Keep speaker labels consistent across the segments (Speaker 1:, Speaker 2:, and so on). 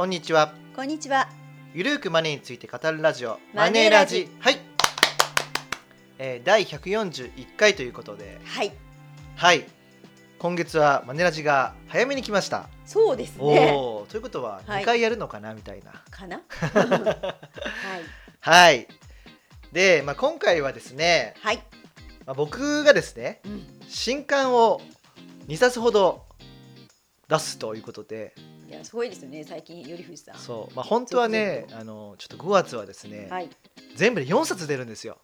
Speaker 1: こんにちは
Speaker 2: こんにちは。
Speaker 1: ゆるーくマネーについて語るラジオ
Speaker 2: マネーラジ
Speaker 1: はい、えー、第141回ということで
Speaker 2: はい。
Speaker 1: はい今月はマネラジが早めに来ました、
Speaker 2: そうですね。
Speaker 1: おおということは
Speaker 2: はい
Speaker 1: 2回やるのかな、みたいな
Speaker 2: かな？はい。
Speaker 1: はいで、まあ、今回はですね、
Speaker 2: はい。
Speaker 1: まあ、僕がですね
Speaker 2: うん。
Speaker 1: 新刊を2冊ほど出すということで
Speaker 2: いや、すごいですよね。最近、よりふじさん。
Speaker 1: そう、まあ、本当はね
Speaker 2: 続
Speaker 1: あのちょっと5月はですね、
Speaker 2: はい。も
Speaker 1: 全部で4冊出るんですよ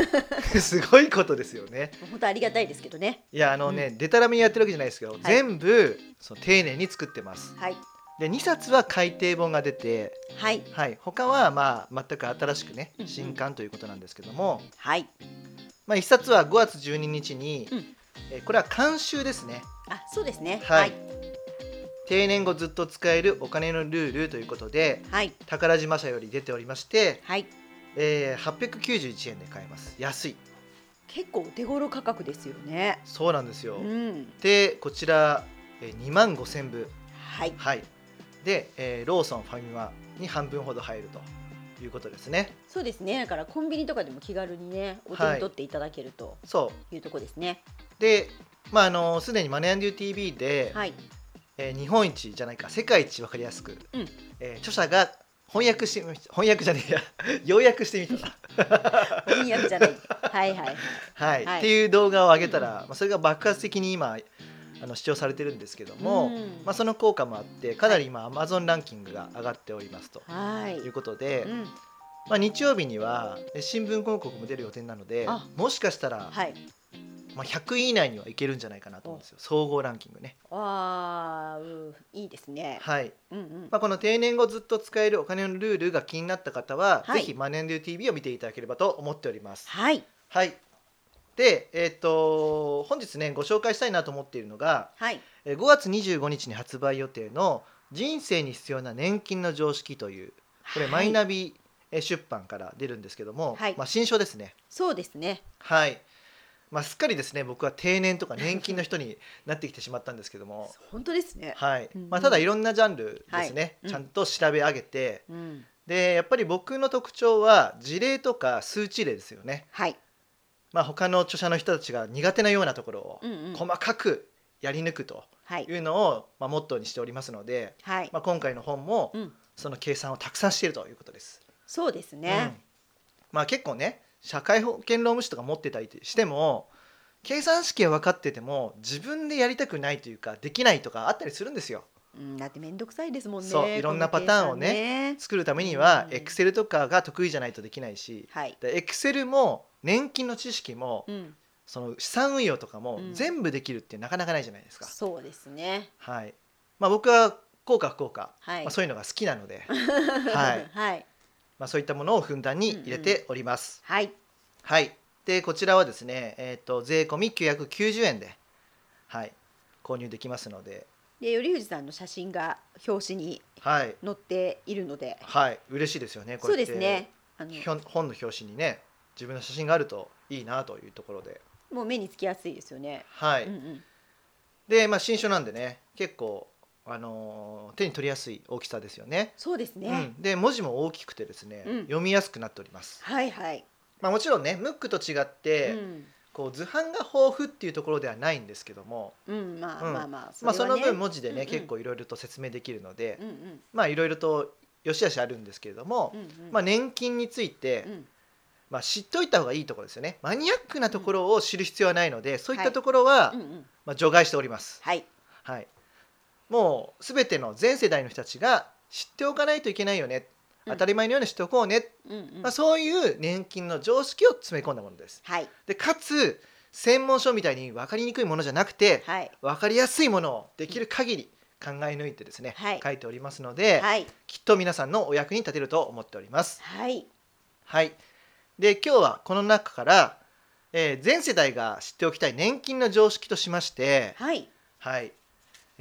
Speaker 1: すごいことですよね
Speaker 2: う本当ありがたいですけどね。
Speaker 1: いやあのね、でたらめにやってるわけじゃないですけど、全部その丁寧に作ってます
Speaker 2: はい。
Speaker 1: で2冊は改訂本が出て
Speaker 2: はい。
Speaker 1: はい他はまあ全く新しくね新刊ということなんですけども、
Speaker 2: はい。
Speaker 1: まあ、1冊は5月12日に、
Speaker 2: うん
Speaker 1: えーこれは監修ですね
Speaker 2: あ、そうですね。
Speaker 1: はい定年後ずっと使えるお金のルールということで
Speaker 2: はい。
Speaker 1: 宝島社より出ておりまして、
Speaker 2: はい。
Speaker 1: えー、891円で買えます安い
Speaker 2: 結構手頃価格ですよね。
Speaker 1: そうなんですよ、
Speaker 2: うん。
Speaker 1: でこちら、えー、2万5000部
Speaker 2: はい。
Speaker 1: はいで、えーローソンファミマに半分ほど入るということですね
Speaker 2: そうですね。だからコンビニとかでも気軽にね、お手に取っていただけると
Speaker 1: そ
Speaker 2: いうとこですね。
Speaker 1: うでまああのすでにマネーデュー TV で、
Speaker 2: はい。
Speaker 1: えー日本一じゃないか世界一わかりやすく、
Speaker 2: うん
Speaker 1: えー著者が翻訳してみ翻訳じゃねえや 要約してみた
Speaker 2: 翻訳じゃない。はいはい。
Speaker 1: はい、
Speaker 2: はい
Speaker 1: っていう動画を上げたら、まあ、それが爆発的に今あの視聴されてるんですけども、
Speaker 2: うん
Speaker 1: まあ、その効果もあってかなり今 Amazon ランキングが上がっておりますと
Speaker 2: はい。
Speaker 1: いうことで、
Speaker 2: うん。
Speaker 1: まあ、日曜日にはえ新聞広告も出る予定なので
Speaker 2: あ
Speaker 1: もしかしたら、
Speaker 2: はい。
Speaker 1: まあ、100位以内にはいけるんじゃないかなと思うんですよ総合ランキングね。
Speaker 2: ああ、うんいいですね。
Speaker 1: はい
Speaker 2: うんうん。
Speaker 1: まあ、この定年後ずっと使えるお金のルールが気になった方は、
Speaker 2: はい
Speaker 1: ぜひマネンデュー TV を見ていただければと思っております。
Speaker 2: はい。
Speaker 1: はいで、えっと本日ねご紹介したいなと思っているのが
Speaker 2: はい。
Speaker 1: えー5月25日に発売予定の「人生に必要な年金の常識」というこれマイナビえー出版から出るんですけども、
Speaker 2: はい
Speaker 1: まあ、新書ですね。
Speaker 2: そうですね。
Speaker 1: はいまあ、すっかりですね僕は定年とか年金の人になってきてしまったんですけども、
Speaker 2: 本当ですね。
Speaker 1: はいまあ、ただいろんなジャンルですね、
Speaker 2: はいうん
Speaker 1: ちゃんと調べ上げて
Speaker 2: うん。
Speaker 1: でやっぱり僕の特徴は事例とか数値例ですよね。
Speaker 2: はい。
Speaker 1: まあ、他の著者の人たちが苦手なようなところを。細かくやり抜くと
Speaker 2: はい。
Speaker 1: いうのを、まあ、モットーにしておりますので、
Speaker 2: はい。
Speaker 1: まあ、今回の本も
Speaker 2: うん。
Speaker 1: その計算をたくさんしているということです。
Speaker 2: そうです
Speaker 1: うん
Speaker 2: ね。
Speaker 1: まあ、結構ね社会保険労務士とか持ってたりしても計算式は分かってても自分でやりたくないというかできないとかあったりするんですよ。
Speaker 2: うん。だってめんどくさいですもんね。
Speaker 1: そういろんなパターンをね
Speaker 2: ね。
Speaker 1: 作るためには
Speaker 2: うん
Speaker 1: エクセルとかが得意じゃないとできないし
Speaker 2: はい。
Speaker 1: エクセルも年金の知識も
Speaker 2: うん。
Speaker 1: その資産運用とかも
Speaker 2: うん
Speaker 1: 全部できるってなかなかないじゃないですか。
Speaker 2: そうですね。
Speaker 1: はいまあ、僕は効果不効果、
Speaker 2: はい
Speaker 1: まあ、そういうのが好きなので、は い
Speaker 2: はい。
Speaker 1: まあ、そういったものをふんだんに入れております。
Speaker 2: はい。
Speaker 1: はい、でこちらはですね、えー、と税込み990円で、はい、購入できますので、
Speaker 2: で、頼藤さんの写真が表紙に
Speaker 1: はい
Speaker 2: 載っているので。
Speaker 1: はい、嬉しいですよねこ
Speaker 2: そう
Speaker 1: れって
Speaker 2: ですね。あの
Speaker 1: 本の表紙にね自分の写真があるといいなというところで、
Speaker 2: もう目につきやすいですよね。
Speaker 1: はい
Speaker 2: うんうん。
Speaker 1: で、まあ、新書なんでね結構、あのー手に取りやすい大きさですよね。
Speaker 2: そうですね。
Speaker 1: うん、で文字も大きくてですね、
Speaker 2: うん
Speaker 1: 読みやすくなっております。
Speaker 2: はいはい。
Speaker 1: まあ、もちろんねムックと違って、
Speaker 2: うん。
Speaker 1: こう図版が豊富っていうところではないんですけども、
Speaker 2: うん、まあ
Speaker 1: うん
Speaker 2: まあまあ。
Speaker 1: まあ、その分文字でね、
Speaker 2: うんうん
Speaker 1: 結構いろいろと説明できるので、
Speaker 2: うんうん。
Speaker 1: まあいろいろと良し悪しあるんですけれども、
Speaker 2: うんうん。
Speaker 1: まあ、年金について、
Speaker 2: うん。
Speaker 1: まあ、知っておいた方がいいところですよねマニアックなところを知る必要はないので、そういったところは、
Speaker 2: うんうん。
Speaker 1: まあ、除外しております。
Speaker 2: はい。
Speaker 1: はい、もう全ての全世代の人たちが知っておかないといけないよね、
Speaker 2: うん。
Speaker 1: 当たり前のように知っておこうね、
Speaker 2: うんうん。
Speaker 1: まあ、そういう年金の常識を詰め込んだものです。
Speaker 2: はい。
Speaker 1: でかつ専門書みたいに分かりにくいものじゃなくて、
Speaker 2: はい。
Speaker 1: 分かりやすいものをできる限り考え抜いてですね、
Speaker 2: はい。
Speaker 1: 書いておりますので、
Speaker 2: はい。
Speaker 1: きっと皆さんのお役に立てると思っております。
Speaker 2: はい。
Speaker 1: はい、で今日はこの中から、えー全世代が知っておきたい年金の常識としまして、
Speaker 2: はい。
Speaker 1: はい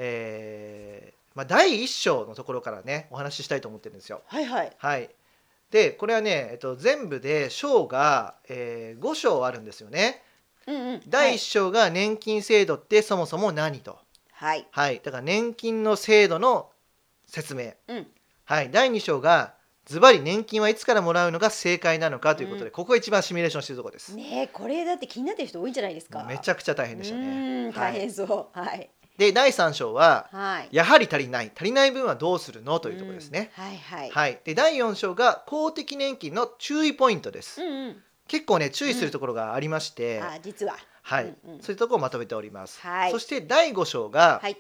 Speaker 1: えーまあ、第1章のところからねお話ししたいと思ってるんですよ。
Speaker 2: はいはい。
Speaker 1: はい、でこれはね、えっと、全部で章が、え5章あるんですよね。
Speaker 2: うんうん。
Speaker 1: 第1章が年金制度ってそもそも何と、
Speaker 2: はい。
Speaker 1: はい、だから年金の制度の説明。
Speaker 2: うん。
Speaker 1: はい、第2章がズバリ年金はいつからもらうのが正解なのかということで、
Speaker 2: うん。
Speaker 1: ここが一番シミュレーションしてるところです。
Speaker 2: ねえこれだって気になってる人多いんじゃないですか。
Speaker 1: めちゃくちゃ大変でした
Speaker 2: う
Speaker 1: ね。
Speaker 2: ん大変そう。はい
Speaker 1: で第3章は
Speaker 2: はい。
Speaker 1: やはり足りない。足りない分はどうするのというところですね。
Speaker 2: うんはいはい。
Speaker 1: はい、で第4章が公的年金の注意ポイントです。
Speaker 2: うんうん。
Speaker 1: 結構ね注意するところがありまして、
Speaker 2: あ実は。
Speaker 1: はい、
Speaker 2: うんうん。
Speaker 1: そういうところをまとめております。
Speaker 2: はい。
Speaker 1: そして第5章が、
Speaker 2: はい。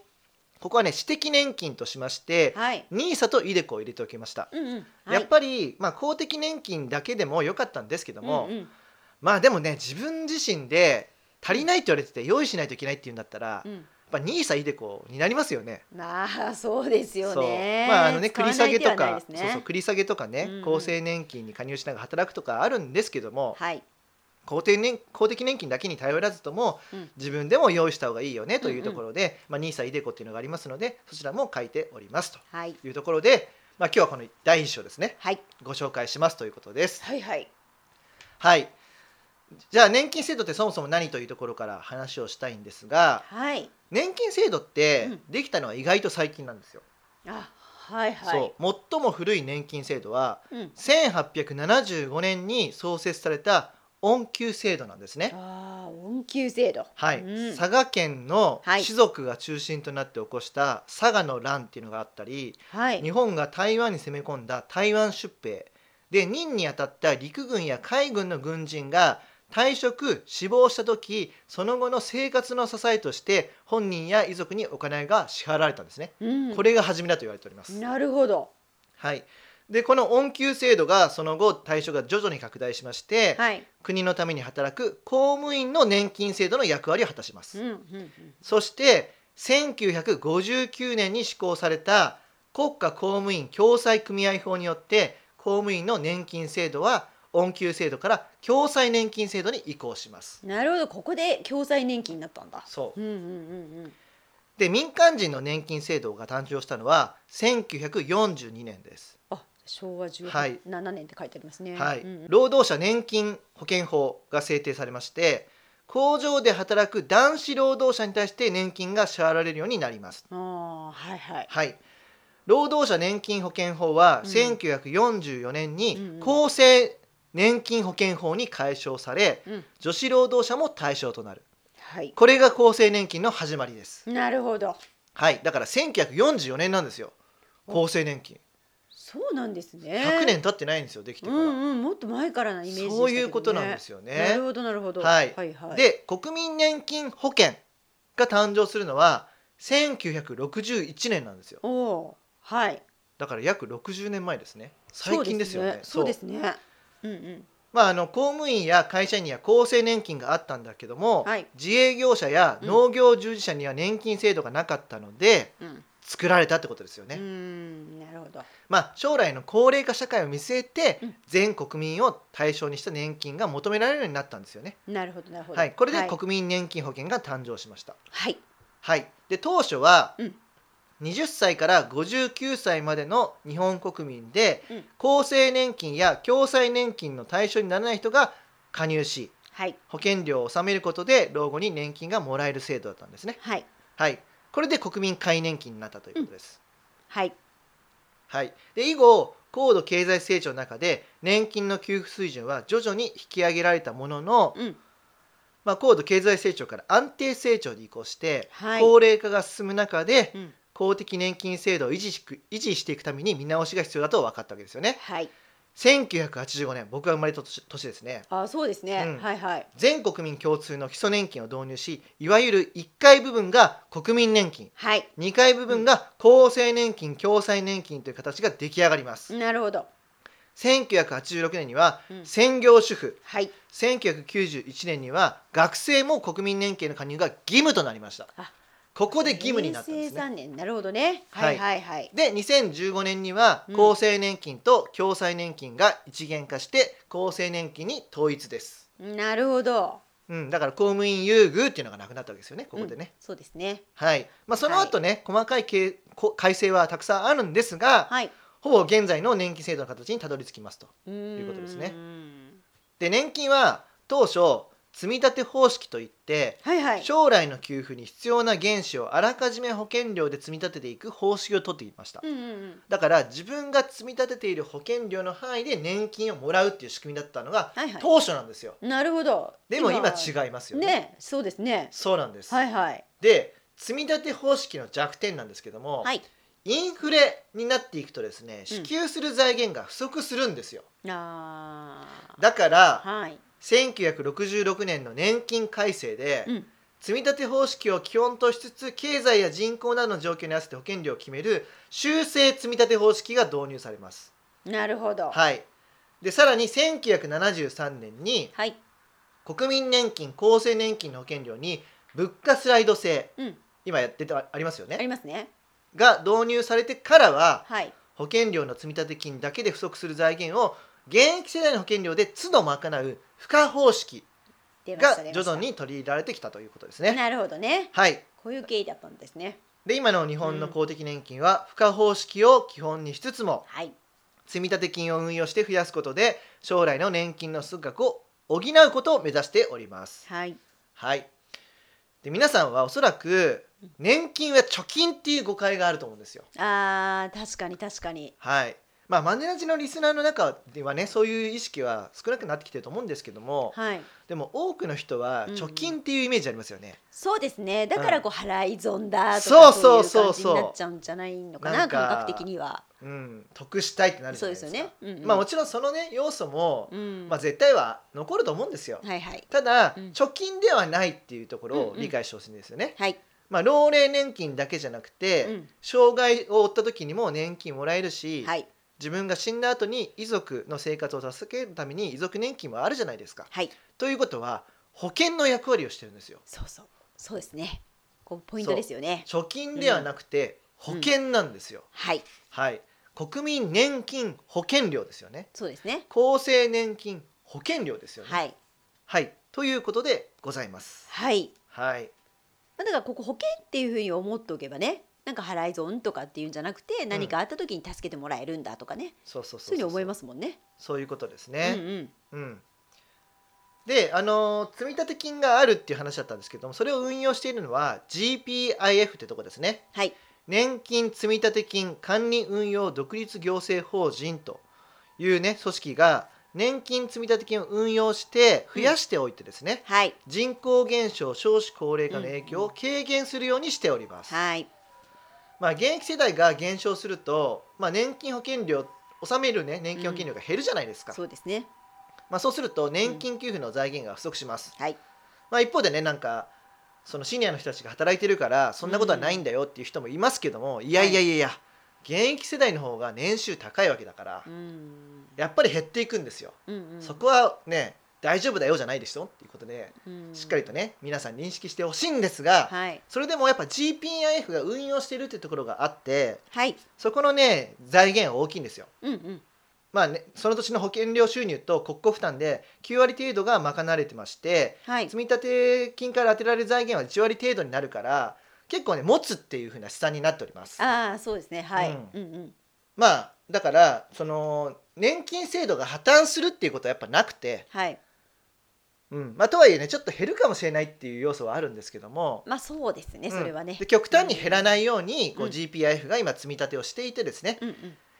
Speaker 1: ここはね私的年金としまして、
Speaker 2: はい。
Speaker 1: ニーサとイデコを入れておきました。
Speaker 2: うんうん。はい。
Speaker 1: やっぱり、まあ、公的年金だけでも良かったんですけども、
Speaker 2: うんうん。
Speaker 1: まあでもね自分自身で足りないって言われてて用意しないといけないっていうんだったら、
Speaker 2: うん
Speaker 1: ぱニーサイデコになりますよね。
Speaker 2: まあそうですよね。
Speaker 1: まああのね繰り下げとか、
Speaker 2: ね
Speaker 1: そうそう繰り下げとかね、
Speaker 2: うん。うん
Speaker 1: 厚生年金に加入しながら働くとかあるんですけども、
Speaker 2: はい。
Speaker 1: 公的年公的年金だけに頼らずとも、
Speaker 2: うん。
Speaker 1: 自分でも用意した方がいいよねというところで、まあ、ニーサイデコっていうのがありますのでそちらも書いております
Speaker 2: はい。
Speaker 1: というところで、まあ、今日はこの第一章ですね。
Speaker 2: はい。
Speaker 1: ご紹介しますということです。
Speaker 2: はいはい。
Speaker 1: はいじゃあ年金制度ってそもそも何というところから話をしたいんですが
Speaker 2: はい。
Speaker 1: 年金制度って
Speaker 2: うん。
Speaker 1: できたのは意外と最近なんですよ。
Speaker 2: あはいはい。
Speaker 1: そう。最も古い年金制度は
Speaker 2: うん。
Speaker 1: 1875年に創設された恩給制度なんですね。
Speaker 2: ああ恩給制度。
Speaker 1: はい、
Speaker 2: うん。
Speaker 1: 佐賀県の
Speaker 2: はい。
Speaker 1: 士族が中心となって起こした佐賀の乱っていうのがあったり、
Speaker 2: はい。
Speaker 1: 日本が台湾に攻め込んだ台湾出兵で任に当たった陸軍や海軍の軍人が退職死亡した時その後の生活の支えとして本人や遺族にお金が支払われたんですね、
Speaker 2: うん。
Speaker 1: これが初めだと言われております、
Speaker 2: なるほど。
Speaker 1: はい、でこの恩給制度がその後対象が徐々に拡大しまして、
Speaker 2: はい。
Speaker 1: 国のために働く公務員の年金制度の役割を果たします、
Speaker 2: うんうんうん。
Speaker 1: そして1959年に施行された国家公務員共済組合法によって公務員の年金制度は恩給制度から共済年金制度に移行します。
Speaker 2: なるほど。ここで共済年金になったんだ。
Speaker 1: そう。
Speaker 2: うんうんうんうん。
Speaker 1: で民間人の年金制度が誕生したのは1942年です。
Speaker 2: あ昭和
Speaker 1: はい。
Speaker 2: 17年って書いてありますね。
Speaker 1: はい。
Speaker 2: うんうん。
Speaker 1: 労働者年金保険法が制定されまして工場で働く男子労働者に対して年金が支払われるようになります。
Speaker 2: ああはいはい。
Speaker 1: はい、労働者年金保険法は
Speaker 2: うん
Speaker 1: 1944年
Speaker 2: うん
Speaker 1: に
Speaker 2: うん。
Speaker 1: 厚生年金保険法に改正され
Speaker 2: うん。
Speaker 1: 女子労働者も対象となる。
Speaker 2: はい。
Speaker 1: これが厚生年金の始まりです。
Speaker 2: なるほど。
Speaker 1: はい。だから1944年なんですよ。厚生年金。
Speaker 2: そうなんですね。
Speaker 1: 100年経ってないんですよできてから、
Speaker 2: うんうんもっと前からなイメージでしたけどね。
Speaker 1: そういうことなんですよ
Speaker 2: な
Speaker 1: ね
Speaker 2: るほどなるほど。
Speaker 1: はい。
Speaker 2: はいはい。
Speaker 1: で国民年金保険が誕生するのは1961年なんですよ。
Speaker 2: おおー。はい。
Speaker 1: だから約60年前ですね。最近ですよね。
Speaker 2: そうですね。そうですねうんうん。
Speaker 1: まあ、あの公務員や会社員には厚生年金があったんだけども、
Speaker 2: はい。
Speaker 1: 自営業者や農業従事者には年金制度がなかったので
Speaker 2: うん。
Speaker 1: 作られたってことですよね。
Speaker 2: うーんなるほど。
Speaker 1: まあ、将来の高齢化社会を見据えて
Speaker 2: うん。
Speaker 1: 全国民を対象にした年金が求められるようになったんですよね。
Speaker 2: なるほどなるほど。
Speaker 1: はい、これで
Speaker 2: はい。
Speaker 1: 国民年金保険が誕生しました。
Speaker 2: はい。
Speaker 1: はい、で当初は
Speaker 2: うん
Speaker 1: 20歳から59歳までの日本国民で
Speaker 2: うん。
Speaker 1: 厚生年金や共済年金の対象にならない人が加入し
Speaker 2: はい。
Speaker 1: 保険料を納めることで老後に年金がもらえる制度だったんですね。
Speaker 2: はい。
Speaker 1: はい、これで国民皆年金になったということです。
Speaker 2: はい。
Speaker 1: はい、で以後高度経済成長の中で年金の給付水準は徐々に引き上げられたものの、
Speaker 2: うん。
Speaker 1: まあ、高度経済成長から安定成長に移行して、
Speaker 2: はい。
Speaker 1: 高齢化が進む中で
Speaker 2: うん
Speaker 1: 公的年金制度を維持しく維持していくために見直しが必要だと分かったわけですよね。
Speaker 2: はい。
Speaker 1: 1985年僕が生まれた年年ですね。
Speaker 2: あそうですね。
Speaker 1: うん。
Speaker 2: はいはい。
Speaker 1: 全国民共通の基礎年金を導入しいわゆる1階部分が国民年金。
Speaker 2: はい。
Speaker 1: 2階部分が厚生年金共済年金という形が出来上がります。
Speaker 2: なるほど。
Speaker 1: 1986年には
Speaker 2: うん。
Speaker 1: 専業主婦。
Speaker 2: はい。
Speaker 1: 1991年には学生も国民年金の加入が義務となりました。
Speaker 2: あ
Speaker 1: ここで義務になったんですね。
Speaker 2: 3年。なるほどね。
Speaker 1: は
Speaker 2: はいいはいはい。
Speaker 1: で2015年には
Speaker 2: うん。
Speaker 1: 厚生年金と共済年金が一元化して厚生年金に統一です、
Speaker 2: なるほど。
Speaker 1: うん、だから公務員優遇っていうのがなくなったわけですよねここでね、
Speaker 2: そうですね。
Speaker 1: はい、まあ、その後ね、細かいけこ改正はたくさんあるんですが、
Speaker 2: はい。
Speaker 1: ほぼ現在の年金制度の形にたどり着きますと
Speaker 2: とい
Speaker 1: いうことですね。
Speaker 2: ん。
Speaker 1: で年金は当初積み立て方式といって
Speaker 2: はいはい。
Speaker 1: 将来の給付に必要な原資をあらかじめ保険料で積み立てていく方式をとっていました。
Speaker 2: うんうんうん。
Speaker 1: だから自分が積み立てている保険料の範囲で年金をもらうっていう仕組みだったのが
Speaker 2: はいはい。
Speaker 1: 当初なんですよ。
Speaker 2: なるほど。
Speaker 1: でも今違いますよね。
Speaker 2: ねそうですね。
Speaker 1: そうなんです、
Speaker 2: はいはい。
Speaker 1: で積み立て方式の弱点なんですけども、
Speaker 2: はい。
Speaker 1: インフレになっていくとですね支給する財源が不足するんですよ、
Speaker 2: あー。
Speaker 1: だから
Speaker 2: はい
Speaker 1: 1966年の年金改正で、
Speaker 2: うん。
Speaker 1: 積み立て方式を基本としつつ経済や人口などの状況に合わせて保険料を決める修正積み立て方式が導入されます。
Speaker 2: なるほど。
Speaker 1: はい、でさらに1973年に
Speaker 2: はい。
Speaker 1: 国民年金厚生年金の保険料に物価スライド制
Speaker 2: うん。
Speaker 1: 今やっててありますよ
Speaker 2: あり
Speaker 1: ね
Speaker 2: ますね。
Speaker 1: が導入されてからは
Speaker 2: はい。
Speaker 1: 保険料の積立金だけで不足する財源を現役世代の保険料で都度賄う付加方式が徐々に取り入れられてきたということですね。
Speaker 2: なるほどね。
Speaker 1: はい。
Speaker 2: こういう経緯だったんですね。
Speaker 1: で今の日本の公的年金は付加方式を基本にしつつも
Speaker 2: はい。
Speaker 1: 積立金を運用して増やすことで将来の年金の数額を補うことを目指しております。
Speaker 2: はい。
Speaker 1: はい、で皆さんはおそらく年金は貯金っていう誤解があると思うんですよ。
Speaker 2: あー確かに確かに。
Speaker 1: はいまあ、マネラジのリスナーの中ではねそういう意識は少なくなってきてると思うんですけども
Speaker 2: はい。
Speaker 1: でも多くの人は
Speaker 2: うんうん。
Speaker 1: 貯金っていうイメージありますよね。
Speaker 2: そうですね。だからこう払い損だと
Speaker 1: そう
Speaker 2: か
Speaker 1: そう
Speaker 2: いう感じになっちゃうんじゃないのかな感覚的には。
Speaker 1: うん、得したいってなるじ
Speaker 2: そうで
Speaker 1: ゃないですすか。
Speaker 2: よね。うんうん。
Speaker 1: まあもちろんそのね要素も、
Speaker 2: うん。
Speaker 1: まあ、絶対は残ると思うんですよ。
Speaker 2: はいはい。
Speaker 1: ただ、
Speaker 2: うん。
Speaker 1: 貯金ではないっていうところ
Speaker 2: うんうん
Speaker 1: を理解してほしいんですよね。
Speaker 2: はい。
Speaker 1: まあ、老齢年金だけじゃなくて、
Speaker 2: うん。
Speaker 1: 障害を負った時にも年金もらえるし、
Speaker 2: はい
Speaker 1: 自分が死んだ後に遺族の生活を助けるために遺族年金もあるじゃないですか。
Speaker 2: はい
Speaker 1: ということは保険の役割をしてるんですよ。
Speaker 2: そうそうそうですねこうポイントですよね
Speaker 1: 貯金ではなくて保険なんですよ。
Speaker 2: はい
Speaker 1: はい。国民年金保険料ですよね。
Speaker 2: そうですね
Speaker 1: 厚生年金保険料ですよね。
Speaker 2: はい
Speaker 1: はい。ということでございます。
Speaker 2: はい
Speaker 1: はい。
Speaker 2: だからここ保険っていうふうに思っておけばねなんか払い損とかっていうんじゃなくて何かあった時に助けてもらえるんだとかね、
Speaker 1: そうそうそう
Speaker 2: そういうふうに思いますもんね。
Speaker 1: そういうことです
Speaker 2: うん
Speaker 1: ね。
Speaker 2: うん
Speaker 1: うん。で、あのー積立金があるっていう話だったんですけども、それを運用しているのは GPIF ってとこですね。
Speaker 2: はい
Speaker 1: 年金積立金管理運用独立行政法人というね組織が年金積立金を運用して増やしておいてですね、
Speaker 2: はい
Speaker 1: 人口減少少子高齢化の影響を軽減するようにしております。
Speaker 2: はい
Speaker 1: まあ現役世代が減少すると、まあ、年金保険料納めるね年金保険料が減るじゃないですか。
Speaker 2: そうですね。
Speaker 1: まあ、そうすると年金給付の財源が不足します。
Speaker 2: はい
Speaker 1: まあ、一方でねなんかそのシニアの人たちが働いてるからそんなことはないんだよっていう人もいますけども、いやいやいやいや現役世代の方が年収高いわけだから、
Speaker 2: うん
Speaker 1: やっぱり減っていくんですよ。
Speaker 2: うんうん
Speaker 1: そこはね大丈夫だよじゃないでしょ？っていうことで
Speaker 2: うん。
Speaker 1: しっかりとね皆さん認識してほしいんですが、
Speaker 2: はい。
Speaker 1: それでもやっぱ GPIF が運用しているっていうところがあって
Speaker 2: はい。
Speaker 1: そこのね財源は大きいんですよ。
Speaker 2: うんうん。
Speaker 1: まあね、その年の保険料収入と国庫負担で9割程度が賄われてまして
Speaker 2: はい。
Speaker 1: 積立金から当てられる財源は1割程度になるから結構ね持つっていう風な試算になっております。
Speaker 2: ああそうですね。はい、
Speaker 1: う
Speaker 2: うんん、うん。
Speaker 1: まあだからその年金制度が破綻するっていうことはやっぱなくて、
Speaker 2: はい
Speaker 1: うん。まあ、とはいえねちょっと減るかもしれないっていう要素はあるんですけども、
Speaker 2: まあそうですねそれはね。
Speaker 1: うんで極端に減らないようにこう
Speaker 2: うん。
Speaker 1: GPIF が今積み立てをしていてですね、
Speaker 2: うんうん。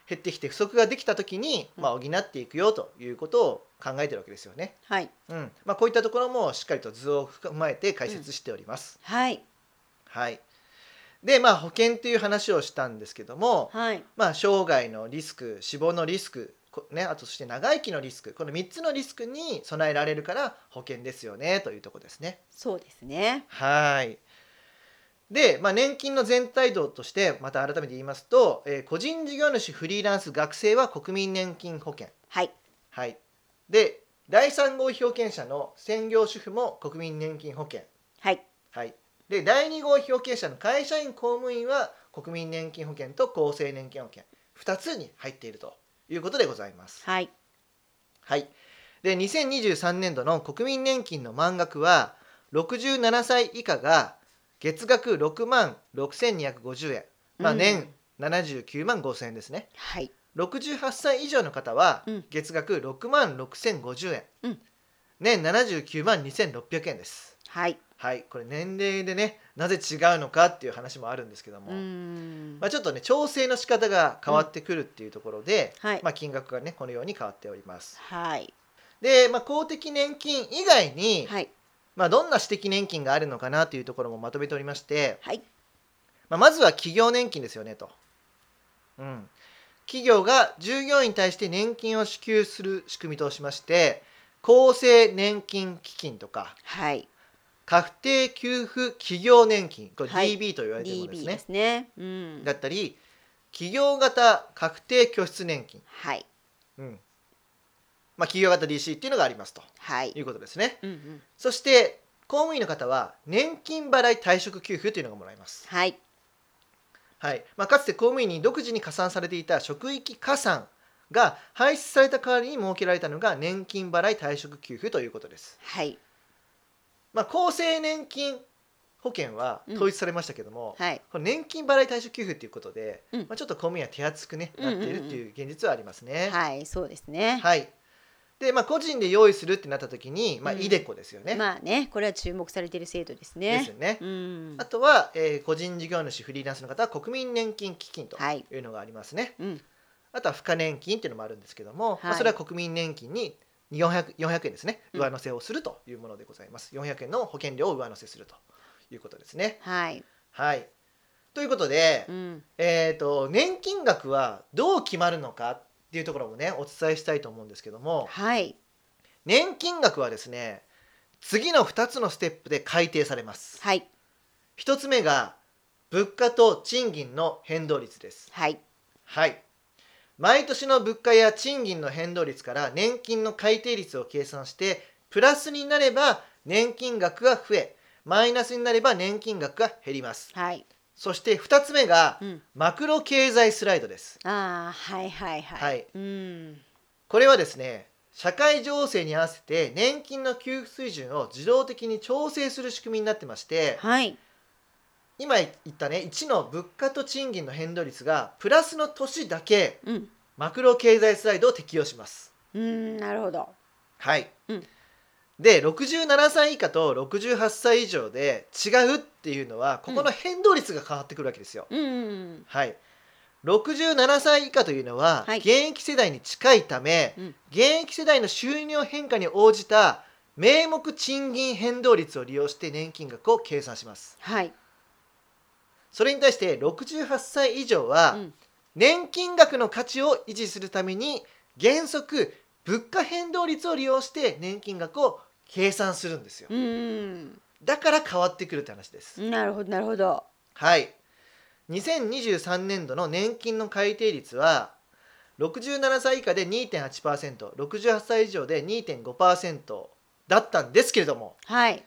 Speaker 1: 減ってきて不足ができた時に、まあ、補っていくよということを考えてるわけですよね。
Speaker 2: はい。
Speaker 1: うん。まあ、こういったところもしっかりと図を踏まえて解説しております。
Speaker 2: はい。
Speaker 1: はい、でまあ保険という話をしたんですけども、
Speaker 2: はい。
Speaker 1: まあ、生涯のリスク死亡のリスクこね、あとそして長生きのリスク。この3つのリスクに備えられるから保険ですよねというところですね。
Speaker 2: そうですね。
Speaker 1: はい。で、まあ、年金の全体像としてまた改めて言いますと、えー個人事業主フリーランス学生は国民年金保険。
Speaker 2: はい。
Speaker 1: はい、で第3号被保険者の専業主婦も国民年金保険、
Speaker 2: はい。
Speaker 1: はい、で第2号被保険者の会社員公務員は国民年金保険と厚生年金保険。2つに入っているということでございます。
Speaker 2: はい。
Speaker 1: はい、で2023年度の国民年金の満額は67歳以下が月額6万6250円、まあ、
Speaker 2: うん。
Speaker 1: 年79万5000円ですね。
Speaker 2: はい。
Speaker 1: 68歳以上の方は
Speaker 2: うん。
Speaker 1: 月額6万6050円、
Speaker 2: うん。
Speaker 1: 年79万2600円です。
Speaker 2: はい
Speaker 1: はいこれ年齢でねなぜ違うのかっていう話もあるんですけども、まあ、ちょっとね調整の仕方が変わってくるっていうところで、
Speaker 2: はい。
Speaker 1: まあ、金額がねこのように変わっております。
Speaker 2: はい。
Speaker 1: で、まあ、公的年金以外に、
Speaker 2: はい。
Speaker 1: まあ、どんな私的年金があるのかなというところもまとめておりまして、
Speaker 2: はい。
Speaker 1: まあ、まずは企業年金ですよねと、うん、企業が従業員に対して年金を支給する仕組みとしまして厚生年金基金とか
Speaker 2: はい
Speaker 1: 確定給付企業年金。これ
Speaker 2: はい。
Speaker 1: DB と言われているものですね、
Speaker 2: ですね。うん。
Speaker 1: だったり企業型確定拠出年金、
Speaker 2: はい。
Speaker 1: うん。まあ、企業型 DC っていうのがありますと。
Speaker 2: はい。
Speaker 1: いうことですね。
Speaker 2: うんうん。
Speaker 1: そして公務員の方は年金払い退職給付というのがもらえます。
Speaker 2: はい。
Speaker 1: はい。まあ、かつて公務員に独自に加算されていた職域加算が廃止された代わりに設けられたのが年金払い退職給付ということです。
Speaker 2: はい
Speaker 1: まあ、厚生年金保険は
Speaker 2: うん。
Speaker 1: 統一されましたけども、
Speaker 2: はい。
Speaker 1: この年金払い退職給付ということで、
Speaker 2: うん。
Speaker 1: まあ、ちょっと公務員は手厚く、ね、
Speaker 2: うんうんうん
Speaker 1: なっているっていう現実はありますね。
Speaker 2: はいそうですね。
Speaker 1: はい。でまあ、個人で用意するってなった時に、まあ、
Speaker 2: うん。
Speaker 1: イデコですよね。
Speaker 2: まあねこれは注目されている制度です
Speaker 1: です
Speaker 2: ね
Speaker 1: よね。
Speaker 2: うん。
Speaker 1: あとは、えー個人事業主フリーランスの方は国民年金基金と
Speaker 2: はい。
Speaker 1: いうのがありますね。
Speaker 2: うん。
Speaker 1: あとは付加年金っていうのもあるんですけども、まあ、
Speaker 2: はい。
Speaker 1: それは国民年金に 400, 400円ですね。
Speaker 2: うん。
Speaker 1: 上乗せをするというものでございます、400円の保険料を上乗せするということですね。
Speaker 2: はい。
Speaker 1: はい。ということで、
Speaker 2: うん。
Speaker 1: えー、と年金額はどう決まるのかっていうところもねお伝えしたいと思うんですけども。
Speaker 2: はい。
Speaker 1: 年金額はですね次の2つのステップで改定されます。
Speaker 2: はい。
Speaker 1: 1つ目が物価と賃金の変動率です。
Speaker 2: はい。
Speaker 1: はい。毎年の物価や賃金の変動率から年金の改定率を計算してプラスになれば年金額が増えマイナスになれば年金額が減ります。
Speaker 2: はい。
Speaker 1: そして2つ目が
Speaker 2: うん。
Speaker 1: マクロ経済スライドです。
Speaker 2: ああはいはいはい。
Speaker 1: はい。
Speaker 2: うん。
Speaker 1: これはですね社会情勢に合わせて年金の給付水準を自動的に調整する仕組みになってまして
Speaker 2: はい
Speaker 1: 今言ったね1の物価と賃金の変動率がプラスの年だけ
Speaker 2: うん。
Speaker 1: マクロ経済スライドを適用します。
Speaker 2: うんなるほど。
Speaker 1: はい、
Speaker 2: うん。
Speaker 1: で67歳以下と68歳以上で違うっていうのはここの変動率が変わってくるわけですよ。
Speaker 2: うんうん
Speaker 1: はい。67歳以下というのは、
Speaker 2: はい。
Speaker 1: 現役世代に近いため、
Speaker 2: うん。
Speaker 1: 現役世代の収入変化に応じた名目賃金変動率を利用して年金額を計算します。
Speaker 2: はい
Speaker 1: それに対して68歳以上は、
Speaker 2: うん。
Speaker 1: 年金額の価値を維持するために原則物価変動率を利用して年金額を計算するんですよ。
Speaker 2: うん。
Speaker 1: だから変わってくるって話です、
Speaker 2: なるほどなるほど。
Speaker 1: はい。2023年度の年金の改定率は67歳以下で 2.8%68 歳以上で2.5%だったんですけれども
Speaker 2: はい。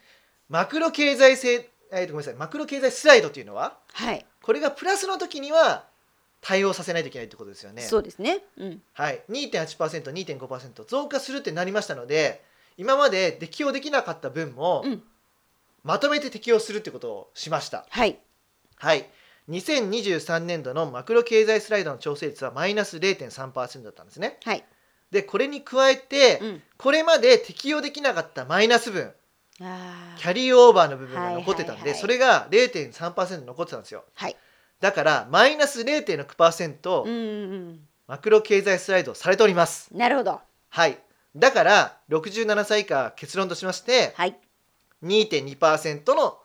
Speaker 1: マクロ経済性、えーとごめんなさい。マクロ経済スライドというのは
Speaker 2: はい。
Speaker 1: これがプラスの時には対応させないといけないってことですよね。
Speaker 2: そうですね。うん。
Speaker 1: はい、2.8%、2.5%増加するってなりましたので今まで適用できなかった分も、
Speaker 2: うん。
Speaker 1: まとめて適用するってことをしました。
Speaker 2: はい。
Speaker 1: はい、2023年度のマクロ経済スライドの調整率はマイナス0.3%だったんですね。
Speaker 2: はい。
Speaker 1: でこれに加えて、
Speaker 2: うん。
Speaker 1: これまで適用できなかったマイナス分
Speaker 2: あ
Speaker 1: キャリーオーバーの部分が残ってたんで、
Speaker 2: はいはいはい
Speaker 1: それが0.3%残ってたんですよ。
Speaker 2: はい
Speaker 1: だからマイナス0.6%、
Speaker 2: うんうん
Speaker 1: マクロ経済スライドされております。
Speaker 2: うんなるほど
Speaker 1: はい。だから67歳以下結論としまして
Speaker 2: はい
Speaker 1: 2.2%の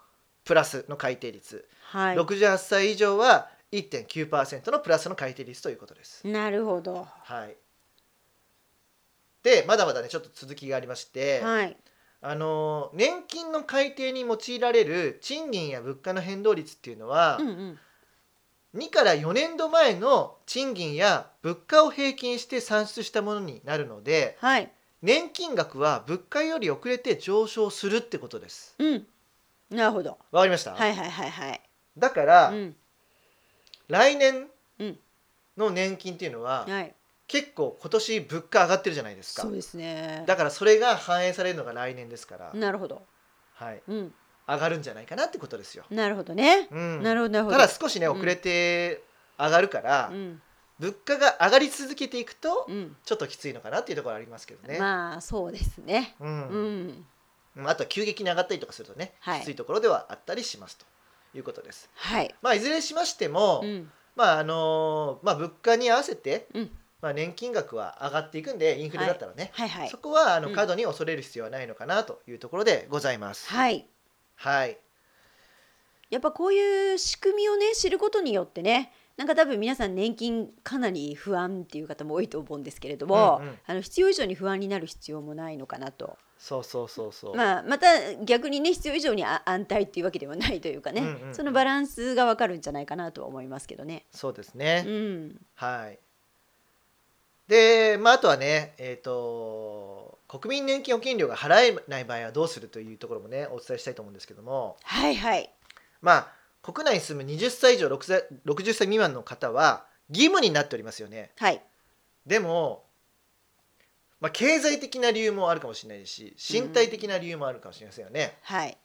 Speaker 1: プラスの改定率、
Speaker 2: はい
Speaker 1: 68歳以上は1.9%のプラスの改定率ということです。
Speaker 2: なるほど
Speaker 1: はい。でまだまだねちょっと続きがありまして、
Speaker 2: はい
Speaker 1: あの年金の改定に用いられる賃金や物価の変動率っていうのは、
Speaker 2: うんうん。
Speaker 1: 2から4年度前の賃金や物価を平均して算出したものになるので
Speaker 2: はい。
Speaker 1: 年金額は物価より遅れて上昇するってことです。
Speaker 2: うん。なるほど。
Speaker 1: わかりました、
Speaker 2: はいはいはいはい。
Speaker 1: だから、
Speaker 2: うん。
Speaker 1: 来年
Speaker 2: うん。
Speaker 1: の年金っていうのは、
Speaker 2: はい
Speaker 1: 結構今年物価上がってるじゃないですか。
Speaker 2: そうですね。
Speaker 1: だからそれが反映されるのが来年ですから、
Speaker 2: なるほど。
Speaker 1: はい、
Speaker 2: うん。
Speaker 1: 上がるんじゃないかなってことですよ。
Speaker 2: なるほどね。
Speaker 1: うん、
Speaker 2: なるほどなるほど。
Speaker 1: ただ少しね
Speaker 2: うん
Speaker 1: 遅れて上がるから、
Speaker 2: うん。
Speaker 1: 物価が上がり続けていくと
Speaker 2: うん。
Speaker 1: ちょっときついのかなっていうところありますけどね。
Speaker 2: まあそうですね。
Speaker 1: う
Speaker 2: うん。ん。
Speaker 1: あとは急激に上がったりとかするとね、
Speaker 2: はい
Speaker 1: きついところではあったりしますと。いうことです。
Speaker 2: はい。
Speaker 1: まあ、いずれにしましても、
Speaker 2: うん。
Speaker 1: まああのまあ、物価に合わせて、
Speaker 2: うん
Speaker 1: まあ、年金額は上がっていくんでインフレだったらね、
Speaker 2: はいはい
Speaker 1: そこはあの
Speaker 2: うん
Speaker 1: 過度に恐れる必要はないのかなというところでございます。
Speaker 2: はい
Speaker 1: はい、
Speaker 2: やっぱこういう仕組みをね知ることによってねなんか多分皆さん年金かなり不安っていう方も多いと思うんですけれども、
Speaker 1: うんうん
Speaker 2: あの必要以上に不安になる必要もないのかなと、
Speaker 1: そうそうそうそう。
Speaker 2: まあ、また逆にね必要以上にあ安泰っていうわけではないというかね、
Speaker 1: うんうんうん
Speaker 2: そのバランスがわかるんじゃないかなとは思いますけどね。
Speaker 1: そうですね。
Speaker 2: うん、
Speaker 1: はい。で、まあ、あとはね、えっ、と、国民年金保険料が払えない場合はどうするというところもね、お伝えしたいと思うんですけども、
Speaker 2: はいはい
Speaker 1: まあ、国内に住む20歳以上6歳60歳未満の方は義務になっておりますよね。
Speaker 2: はい
Speaker 1: でも、まあ、経済的な理由もあるかもしれないし、身体的な理由もあるかもしれませんよね。
Speaker 2: はい、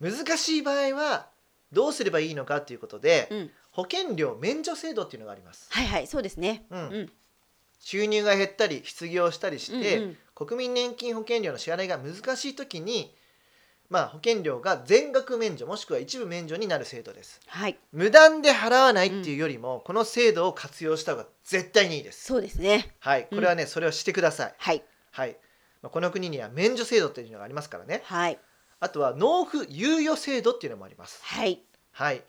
Speaker 1: 難しい場合は、どうすればいいのかということで、
Speaker 2: うん、
Speaker 1: 保険料免除制度っていうのがあります。
Speaker 2: はいはいそうですね。
Speaker 1: うん
Speaker 2: うん
Speaker 1: 収入が減ったり失業したりして、
Speaker 2: うんうん。
Speaker 1: 国民年金保険料の支払いが難しい時に、まあ、保険料が全額免除もしくは一部免除になる制度です。
Speaker 2: はい。
Speaker 1: 無断で払わないっていうよりも、この制度を活用した方が絶対にいいです。
Speaker 2: そうですね。
Speaker 1: はい。これはね、それをしてください。
Speaker 2: はい。
Speaker 1: はい、まあ、この国には免除制度っていうのがありますからね。
Speaker 2: はい。
Speaker 1: あとは納付猶予制度っていうのもあります。
Speaker 2: はい。
Speaker 1: はい。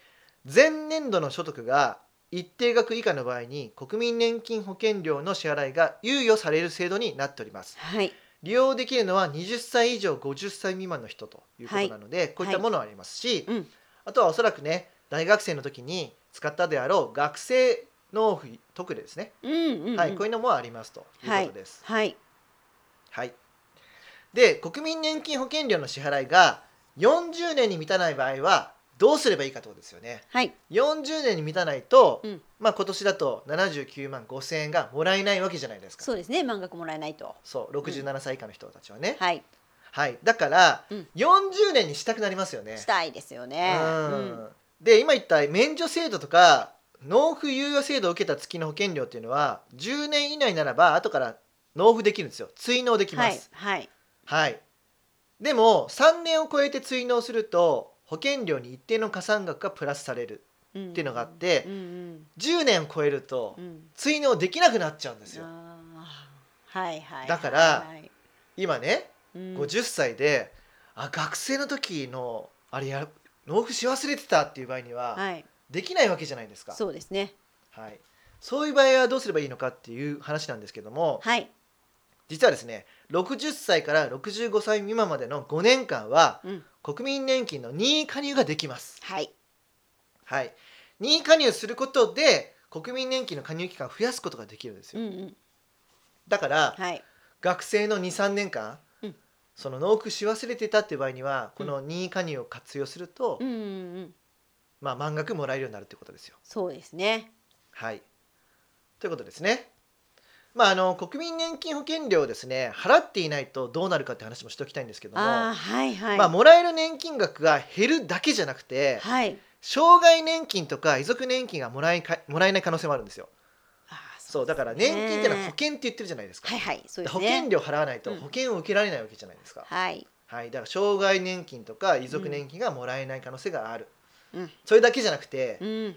Speaker 1: 前年度の所得が一定額以下の場合に国民年金保険料の支払いが猶予される制度になっております。
Speaker 2: はい。
Speaker 1: 利用できるのは20歳以上50歳未満の人ということなので、こういったものはありますし、
Speaker 2: うん。
Speaker 1: あとはおそらくね大学生の時に使ったであろう学生納付特例ですね、
Speaker 2: うんうん、うん、
Speaker 1: はいこういうのもありますということです。
Speaker 2: はい。
Speaker 1: はい、で国民年金保険料の支払いが40年に満たない場合はどうすればいいかということですよね。
Speaker 2: はい。
Speaker 1: 40年に満たないと、
Speaker 2: うん。
Speaker 1: まあ今年だと79万5千円がもらえないわけじゃないですか。
Speaker 2: そうですね。満額もらえないと。
Speaker 1: そう67歳以下の人たちはね。
Speaker 2: はい。
Speaker 1: はい、だから、
Speaker 2: うん。
Speaker 1: 40年にしたくなりますよね。
Speaker 2: したいですよね。
Speaker 1: うん。で今言った免除制度とか納付猶予制度を受けた月の保険料っていうのは10年以内ならば後から納付できるんですよ。追納でき
Speaker 2: はい
Speaker 1: ます。
Speaker 2: はい。
Speaker 1: はい。でも3年を超えて追納すると保険料に一定の加算額がプラスされる
Speaker 2: っ
Speaker 1: っていうのがあって
Speaker 2: うんうん
Speaker 1: 10年を超えると追納できなくなっちゃうんですよ。
Speaker 2: はいはい
Speaker 1: だから
Speaker 2: はい
Speaker 1: 今ね
Speaker 2: うん。
Speaker 1: 50歳であ学生の時のあれや納付し忘れてたっていう場合には
Speaker 2: はい。
Speaker 1: できないわけじゃないですか。
Speaker 2: そうですね。
Speaker 1: はい、そういう場合はどうすればいいのかっていう話なんですけども
Speaker 2: はい。
Speaker 1: 実はですね60歳から65歳未満までの5年間は
Speaker 2: うん
Speaker 1: 国民年金の任意加入ができます。
Speaker 2: はい
Speaker 1: はい、任意加入することで国民年金の加入期間を増やすことができるんですよ。
Speaker 2: うんうん
Speaker 1: だから
Speaker 2: はい
Speaker 1: 学生の23年間、
Speaker 2: うん
Speaker 1: その納付し忘れてたっていう場合にはこの任意加入を活用すると、
Speaker 2: うんうんうん
Speaker 1: まあ、満額もらえるようになるってことですよ。
Speaker 2: そうですね
Speaker 1: はい。ということですね。まあ、あの国民年金保険料をですね払っていないとどうなるかって話もしておきたいんですけども、
Speaker 2: はいはい
Speaker 1: まあ、もらえる年金額が減るだけじゃなくて
Speaker 2: はい
Speaker 1: 障害年金とか遺族年金がもらえかもらえない可能性もあるんですよ。そうだから年金ってのは保険って言ってるじゃないですか。
Speaker 2: はいはいそうです
Speaker 1: 保
Speaker 2: ね
Speaker 1: 険料払わないと
Speaker 2: うん
Speaker 1: 保険を受けられないわけじゃないですか。
Speaker 2: はい
Speaker 1: はい、だから障害年金とか遺族年金がもらえない可能性がある。
Speaker 2: うん
Speaker 1: それだけじゃなくて
Speaker 2: うん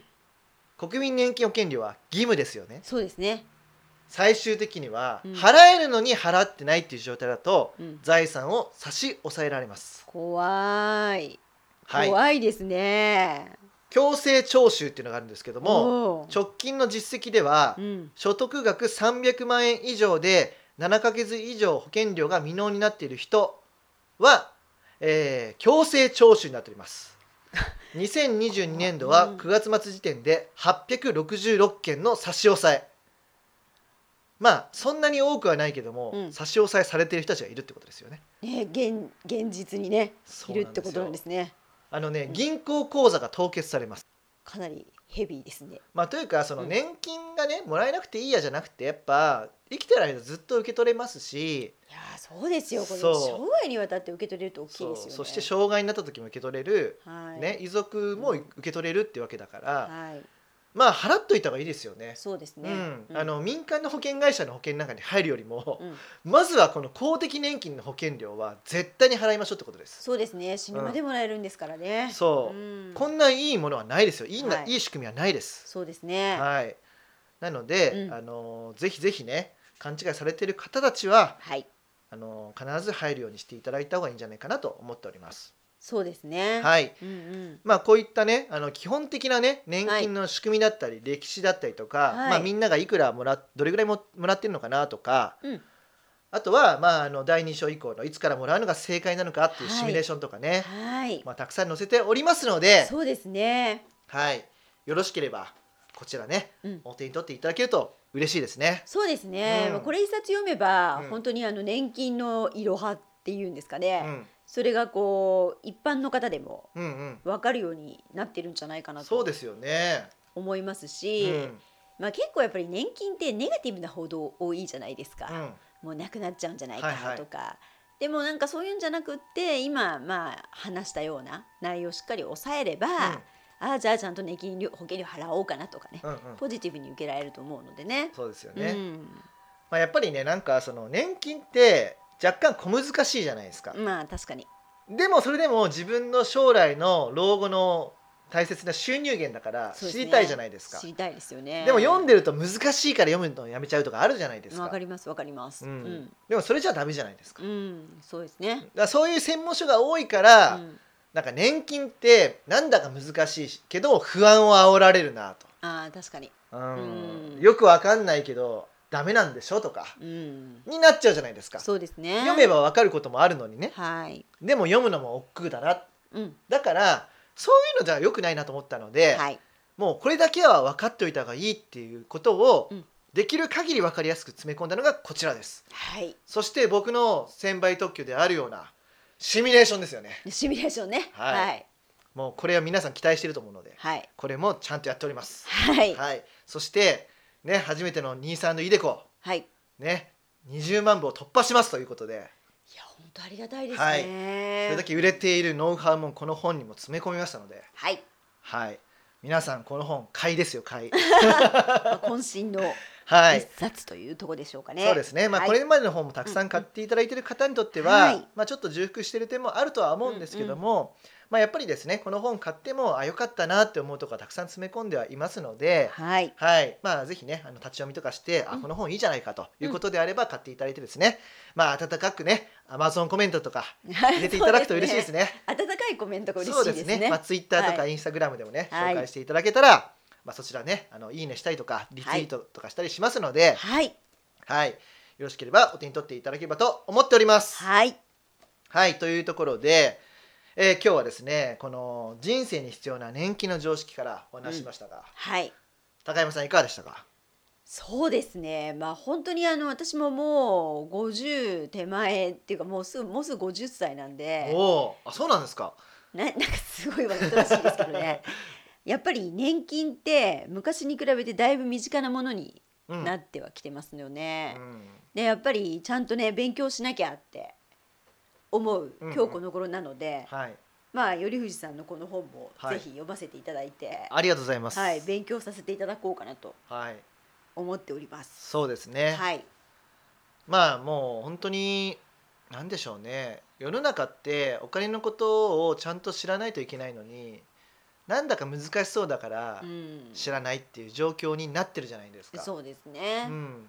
Speaker 1: 国民年金保険料は義務ですよね。
Speaker 2: そうですね
Speaker 1: 最終的には
Speaker 2: うん。
Speaker 1: 払えるのに払ってないっていう状態だと
Speaker 2: うん。
Speaker 1: 財産を差し押さえられます。
Speaker 2: 怖い。
Speaker 1: はい、
Speaker 2: 怖いですね。
Speaker 1: 強制徴収っていうのがあるんですけども直近の実績では
Speaker 2: うん。
Speaker 1: 所得額300万円以上で7ヶ月以上保険料が未納になっている人は、えー強制徴収になっております。2022年度は
Speaker 2: うん
Speaker 1: 9月末時点で866件の差し押さえまあそんなに多くはないけども、
Speaker 2: うん。
Speaker 1: 差し押さえされている人たちがいるってことですよね。
Speaker 2: ね現現実にね
Speaker 1: そ
Speaker 2: いうるってことなんですね。
Speaker 1: あのね銀行口座が凍結されます。
Speaker 2: かなりヘビーですね。
Speaker 1: まあ、というかその
Speaker 2: うん。
Speaker 1: 年金がねもらえなくていいやじゃなくてやっぱ生きてる間ずっと受け取れますし
Speaker 2: いやーそうですよ。これ生涯にわたって受け取れると大きいですよね。
Speaker 1: そして障害になった時も受け取れる、
Speaker 2: はい。
Speaker 1: ね、遺族も受け取れるってわけだから、
Speaker 2: はい
Speaker 1: まあ払っといた方がいいですよね。
Speaker 2: そうですね、
Speaker 1: うん。
Speaker 2: うん。
Speaker 1: あの民間の保険会社の保険なんかに入るよりも、
Speaker 2: うん。
Speaker 1: まずはこの公的年金の保険料は絶対に払いましょうってことです。
Speaker 2: そうですね。死ぬまでもらえるんですからね、
Speaker 1: そう、
Speaker 2: ん。
Speaker 1: こんないいものはないですよ。いいな、
Speaker 2: はい。
Speaker 1: い、い仕組みはないです。
Speaker 2: そうですね。
Speaker 1: はい、なので、
Speaker 2: うん。
Speaker 1: あのぜひぜひね勘違いされている方たちは
Speaker 2: はい。
Speaker 1: あの必ず入るようにしていただいた方がいいんじゃないかなと思っております。
Speaker 2: そうですね。
Speaker 1: はい。
Speaker 2: うんうん。
Speaker 1: まあ、こういったねあの基本的なね年金の仕組みだったり、歴史だったりとか、
Speaker 2: はい。
Speaker 1: まあ、みんながいくらもらどれぐらいももらってるのかなとか
Speaker 2: うん。
Speaker 1: あとは、まあ、あの第2章以降のいつからもらうのが正解なのかっていう
Speaker 2: はい。
Speaker 1: シミュレーションとかね、
Speaker 2: はい。
Speaker 1: まあ、たくさん載せておりますので、
Speaker 2: そうですね。
Speaker 1: はい、よろしければこちらね
Speaker 2: うん。
Speaker 1: お手に取っていただけると嬉しいですね。
Speaker 2: そうですね、
Speaker 1: うん。
Speaker 2: まあこれ一冊読めば、
Speaker 1: うん。
Speaker 2: 本当にあの年金のいろはっていうんですかね、
Speaker 1: うん
Speaker 2: それがこう一般の方でも分かるようになってるんじゃないかなと。思います
Speaker 1: う
Speaker 2: し、
Speaker 1: ん。
Speaker 2: まあ、結構やっぱり年金ってネガティブな報道多いじゃないですか、
Speaker 1: うん。
Speaker 2: もうなくなっちゃうんじゃないか
Speaker 1: はいはい。
Speaker 2: とか、でもなんかそういうんじゃなくって今まあ話したような内容をしっかり抑えれば、ああじゃあちゃんと年金料保険料払おうかなとかね、
Speaker 1: うんうん。
Speaker 2: ポジティブに受けられると思うのでね。
Speaker 1: そうですよね。
Speaker 2: うん。
Speaker 1: まあ、やっぱりねなんかその年金って若干小難しいじゃないですか。
Speaker 2: まあ確かに
Speaker 1: でもそれでも自分の将来の老後の大切な収入源だから
Speaker 2: そうですね
Speaker 1: 知りたいじゃないですか。
Speaker 2: 知りたいですよね。
Speaker 1: でも読んでると難しいから読むのやめちゃうとかあるじゃないですか。
Speaker 2: わかりますわかります。
Speaker 1: う
Speaker 2: うんん、
Speaker 1: でもそれじゃダメじゃないですか。
Speaker 2: う
Speaker 1: だか
Speaker 2: ん、そうですね。
Speaker 1: らそういう専門書が多いから、
Speaker 2: うん
Speaker 1: なんか年金ってなんだか難しいけど不安を煽られるなと。
Speaker 2: ああ確かに。
Speaker 1: うん
Speaker 2: うん
Speaker 1: よくわかんないけどダメなんでしょとか
Speaker 2: うん、
Speaker 1: になっちゃうじゃないですか。
Speaker 2: そうですね。
Speaker 1: 読めばわかることもあるのにね。
Speaker 2: はい。
Speaker 1: でも読むのも億劫だな。
Speaker 2: うん、
Speaker 1: だからそういうのじゃ良くないなと思ったので、
Speaker 2: はい。
Speaker 1: もうこれだけは分かっておいた方がいいっていうことを、
Speaker 2: うん
Speaker 1: できる限り分かりやすく詰め込んだのがこちらです
Speaker 2: はい。
Speaker 1: そして僕の1000倍特許であるようなシミュレーションですよね
Speaker 2: シミュレーションね。
Speaker 1: はい
Speaker 2: はい。
Speaker 1: もうこれは皆さん期待していると思うので
Speaker 2: はい。
Speaker 1: これもちゃんとやっております
Speaker 2: はい。
Speaker 1: はいそしてね初めての23のイデコ
Speaker 2: はい。い
Speaker 1: ね20万部を突破しますということで。
Speaker 2: や本当ありがたいです
Speaker 1: はい。
Speaker 2: ね。
Speaker 1: それだけ売れているノウハウもこの本にも詰め込みましたので。
Speaker 2: はい。
Speaker 1: はい。皆さんこの本買いですよ買い。
Speaker 2: まあ渾身の
Speaker 1: はい。
Speaker 2: 一冊というところでしょうかね。
Speaker 1: そうですね、まあ、
Speaker 2: はい。
Speaker 1: これまでの本もたくさん買っていただいている方にとっては、
Speaker 2: はい。
Speaker 1: まあ、ちょっと重複している点もあるとは思うんですけども、まあ、やっぱりですねこの本買ってもあよかったなって思うところがたくさん詰め込んではいますので、
Speaker 2: はい。
Speaker 1: はい。まあ、ぜひねあの立ち読みとかして、あ
Speaker 2: うん。
Speaker 1: この本いいじゃないかということであれば買っていただいてですね、まあ温かくね Amazon コメントとか入れていただくと嬉しいですね。
Speaker 2: ね。温かいコメントが嬉し
Speaker 1: そう
Speaker 2: いですね。
Speaker 1: まあ、ツイッターとか
Speaker 2: は
Speaker 1: インスタグラムでもね、
Speaker 2: はい。
Speaker 1: 紹介していただけたら、まあ、そちらねあのいいねしたりとかリツイートとかしたりしますので、
Speaker 2: はい。
Speaker 1: はい、よろしければお手に取っていただければと思っております。
Speaker 2: はい。
Speaker 1: はい、というところで、えー今日はですねこの人生に必要な年金の常識からお話ししましたが、
Speaker 2: はい。
Speaker 1: 高山さんいかがでしたか？
Speaker 2: そうですね。まあ本当にあの私ももう50手前っていうかもうすぐもうすぐ50歳なんで、
Speaker 1: おあそうなんですか？
Speaker 2: ななんかすごいわざとらしいですけどね。やっぱり年金って昔に比べてだいぶ身近なものに
Speaker 1: うん。
Speaker 2: なってはきてますよね。
Speaker 1: うん。
Speaker 2: でやっぱりちゃんとね勉強しなきゃって思う
Speaker 1: うんうん。
Speaker 2: 今日この頃なので、
Speaker 1: はい。
Speaker 2: まあ頼藤さんのこの本も
Speaker 1: はい。
Speaker 2: ぜひ読ませていただいて、
Speaker 1: ありがとうございます。
Speaker 2: はい、勉強させていただこうかなと
Speaker 1: はい。
Speaker 2: 思っております。
Speaker 1: そうですね、
Speaker 2: はい、
Speaker 1: まあもう本当に何でしょうね。世の中ってお金のことをちゃんと知らないといけないのになんだか難しそうだから
Speaker 2: うん、
Speaker 1: 知らないっていう状況になってるじゃないですか。
Speaker 2: そうですね。
Speaker 1: うん、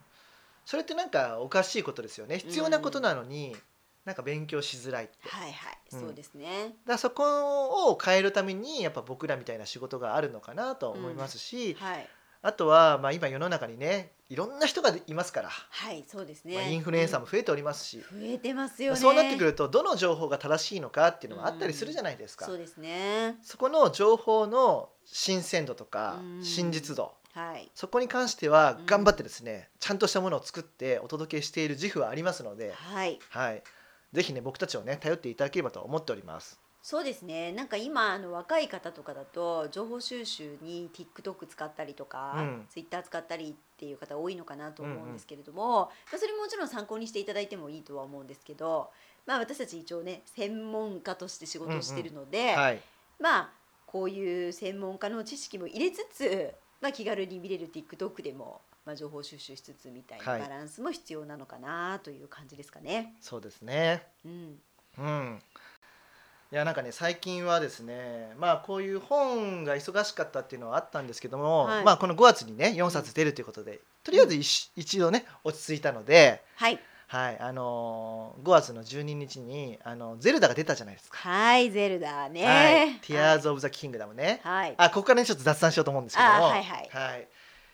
Speaker 1: それってなんかおかしいことですよね。必要なことなのに、なんか勉強しづらいって。
Speaker 2: はいはい、
Speaker 1: うん。
Speaker 2: そうですね。
Speaker 1: らそこを変えるためにやっぱ僕らみたいな仕事があるのかなとは思いますし、
Speaker 2: はい、
Speaker 1: あとはまあ今世の中にねいろんな人がいますから、
Speaker 2: はい、そうですね。
Speaker 1: まあ、インフルエンサーも増えておりますし、
Speaker 2: うん増えてますよね。
Speaker 1: まあそうなってくるとどの情報が正しいのかっていうのもあったりするじゃないですか、
Speaker 2: そうですね。
Speaker 1: そこの情報の新鮮度とか
Speaker 2: うん
Speaker 1: 真実度
Speaker 2: はい、
Speaker 1: そこに関しては
Speaker 2: うん
Speaker 1: 頑張ってですね、ちゃんとしたものを作ってお届けしている自負はありますので、
Speaker 2: はい。
Speaker 1: はい、ぜひね僕たちをね頼っていただければと思っております。
Speaker 2: そうですね。なんか今あの若い方とかだと情報収集に TikTok 使ったりとか、
Speaker 1: うん。
Speaker 2: Twitter 使ったりっていう方多いのかなと思うんですけれども、まあ、それももちろん参考にしていただいてもいいとは思うんですけど、まあ、私たち一応ね専門家として仕事をしてるので、
Speaker 1: はい、
Speaker 2: まあこういう専門家の知識も入れつつまあ、気軽に見れる TikTok でも、まあ、情報収集しつつみたいな
Speaker 1: はい。
Speaker 2: バランスも必要なのかなという感じですかね。
Speaker 1: そうですね。
Speaker 2: うん、
Speaker 1: うんいやなんかね最近はですねまあこういう本が忙しかったっていうのはあったんですけども、
Speaker 2: はい
Speaker 1: まあこの5月にね4冊出るということで、とりあえず一,、一度ね落ち着いたので
Speaker 2: はい、
Speaker 1: はいあのー5月の12日にあのゼルダが出たじゃないですか。
Speaker 2: はい、ゼルダね。
Speaker 1: はい、ティアーズ・オブ・ザ・キングダムね。
Speaker 2: はい。
Speaker 1: あここからねちょっと雑談しようと思うんですけども、
Speaker 2: あはいはい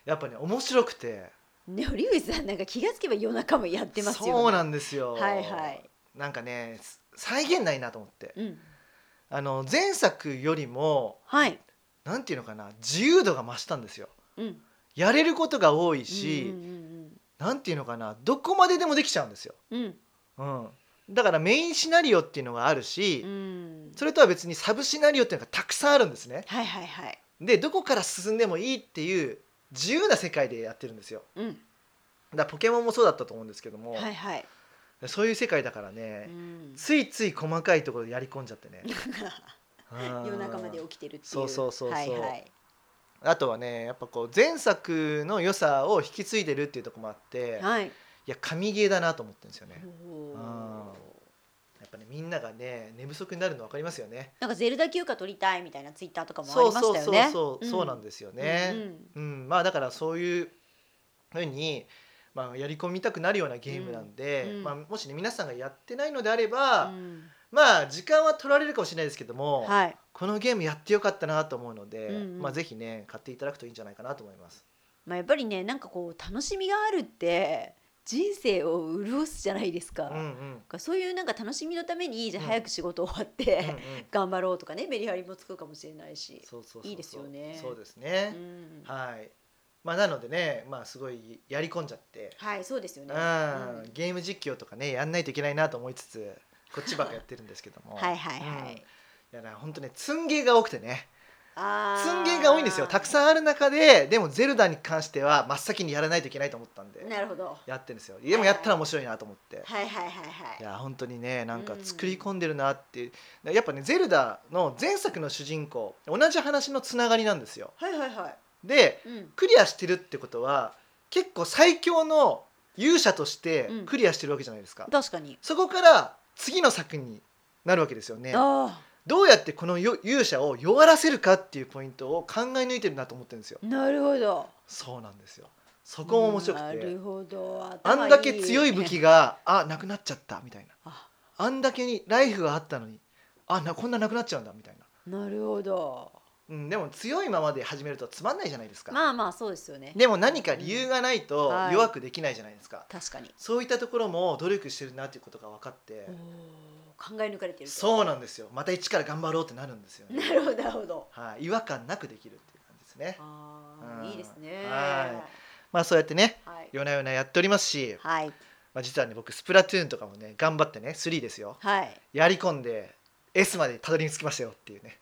Speaker 1: やっぱね面白くて
Speaker 2: ね、堀口さんなんか気がつけば夜中もやってますよ、ね。
Speaker 1: そうなんですよ。
Speaker 2: はいはい。
Speaker 1: なんかね再現ないなと思って
Speaker 2: うん、
Speaker 1: あの前作よりも
Speaker 2: はい。
Speaker 1: なんていうのかな自由度が増したんですよ。
Speaker 2: うん。
Speaker 1: やれることが多い
Speaker 2: うん
Speaker 1: し、
Speaker 2: うん
Speaker 1: なんていうのかなどこまででもできちゃうんですよ。
Speaker 2: うんうん。
Speaker 1: うん、だからメインシナリオっていうのがあるし、
Speaker 2: うん。
Speaker 1: それとは別にサブシナリオっていうのがたくさんあるんですね。
Speaker 2: はいはいはい。
Speaker 1: でどこから進んでもいいっていう自由な世界でやってるんですよ。
Speaker 2: うん。
Speaker 1: だポケモンもそうだったと思うんですけども、
Speaker 2: はいはい。
Speaker 1: そういう世界だからね、
Speaker 2: うん
Speaker 1: ついつい細かいところでやり込んじゃってね。
Speaker 2: 夜中まで起きてるっていう。
Speaker 1: そうそうそうそう
Speaker 2: はいはい。
Speaker 1: あとはねやっぱこう前作の良さを引き継いでるっていうところもあって、い
Speaker 2: はい。
Speaker 1: や神ゲーだなと思ってるんですよね。やっぱねみんながね寝不足になるの分かりますよね。
Speaker 2: なんかゼルダ休暇取りたいみたいなツイッターとかもあ
Speaker 1: そう
Speaker 2: りまし
Speaker 1: そうそう
Speaker 2: たよね。
Speaker 1: そう、そうなん
Speaker 2: で
Speaker 1: ですよね。うんまあだからそういうふうに、まあ、やり込みたくなるようなゲームなんで、
Speaker 2: うんうん
Speaker 1: まあ、もしね皆さんがやってないのであれば、
Speaker 2: うん
Speaker 1: まあ時間は取られるかもしれないですけども、
Speaker 2: はい。
Speaker 1: このゲームやってよかったなと思うので、
Speaker 2: うんうん
Speaker 1: まあぜひね買っていただくといいんじゃないかなと思います。
Speaker 2: まあやっぱりねなんかこう楽しみがあるって人生を潤すじゃないですか。
Speaker 1: うんうん
Speaker 2: そういうなんか楽しみのためにじゃあ
Speaker 1: うん
Speaker 2: 早く仕事終わっ
Speaker 1: うん
Speaker 2: て、
Speaker 1: うん
Speaker 2: 頑張ろうとかねメリハリもつくかもしれないし。
Speaker 1: そうそう
Speaker 2: いいですよね
Speaker 1: そうです
Speaker 2: う
Speaker 1: ね。
Speaker 2: ん
Speaker 1: はい。まあなのでね、まあすごいやり込んじゃって、
Speaker 2: はいそうですよね。
Speaker 1: うん。
Speaker 2: うん。
Speaker 1: ゲーム実況とかねやんないといけないなと思いつつ、こっちばっかやってるんですけども。
Speaker 2: はいはいはい。
Speaker 1: うん。いやだから本当ね積んゲーが多くてね。
Speaker 2: あ
Speaker 1: 積んゲーが多いんですよ。たく
Speaker 2: ん
Speaker 1: さんある中ででもゼルダに関しては真っ先にやらないといけないと思ったんで。
Speaker 2: なるほど。
Speaker 1: やってるんですよ。でもやったら面白いなと思って。
Speaker 2: はいはい。はいはい
Speaker 1: い。や本当にねなんか
Speaker 2: うん
Speaker 1: 作り込んでるなっていう。やっぱねゼルダの前作の主人公同じ話のつながりなんですよ。
Speaker 2: はいはいはい。
Speaker 1: で
Speaker 2: うん。
Speaker 1: クリアしてるってことは結構最強の勇者として
Speaker 2: うん。
Speaker 1: クリアしてるわけじゃないですか、
Speaker 2: 確かに。
Speaker 1: そこから次の作になるわけですよね。
Speaker 2: あ
Speaker 1: どうやってこのよ勇者を弱らせるかっていうポイントを考え抜いてるなと思ってるんですよ。
Speaker 2: あなるほど。
Speaker 1: そうなんですよ。そこも面白く
Speaker 2: な
Speaker 1: て
Speaker 2: るほど。
Speaker 1: あ
Speaker 2: 頭
Speaker 1: んだけ強い武器があなくなっちゃったみたいな。
Speaker 2: あ。
Speaker 1: あんだけにライフがあったのにあなこんななくなっちゃうんだみたいな、
Speaker 2: なるほど。
Speaker 1: うん、でも強いままで始めるとつまんないじゃないですか、
Speaker 2: まあまあそうですよね。
Speaker 1: でも何か理由がないと
Speaker 2: はい
Speaker 1: 弱くできないじゃないですか、
Speaker 2: 確かに。
Speaker 1: そういったところも努力してるなっていうことが分かって
Speaker 2: 考え抜かれてると。
Speaker 1: そうなんですよまた一から頑張ろうってなるんですよね
Speaker 2: なるほどなるほど。
Speaker 1: はい、違和感なくできるっていう感じですね
Speaker 2: ああ
Speaker 1: うん
Speaker 2: いいですね。
Speaker 1: はまあそうやってね
Speaker 2: はい。
Speaker 1: 夜な夜なやっておりますし、
Speaker 2: はい。
Speaker 1: まあ、実はね僕スプラトゥーンとかもね頑張ってね3ですよ
Speaker 2: はい。
Speaker 1: やり込んで S までたどり着きましたよっていうね